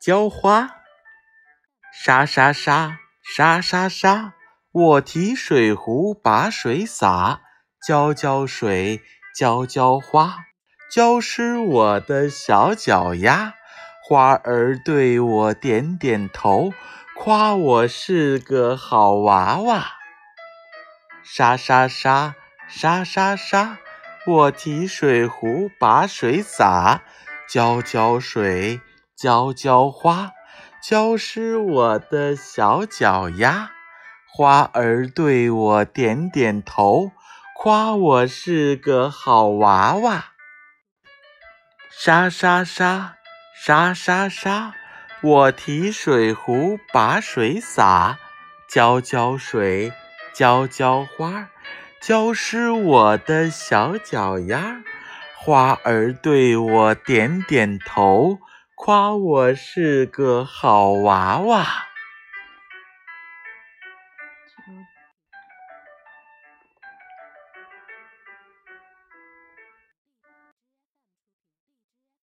浇花。沙沙沙，沙沙沙，我提水壶把水洒，浇浇水，浇浇花，浇湿我的小脚丫。花儿对我点点头，夸我是个好娃娃。沙沙沙，沙沙沙，我提水壶把水洒，浇浇水，浇浇花，浇湿我的小脚丫。花儿对我点点头，夸我是个好娃娃。沙沙沙，沙沙沙，我提水壶把水洒，浇浇水。浇浇花，浇湿我的小脚丫。花儿对我点点头，夸我是个好娃娃。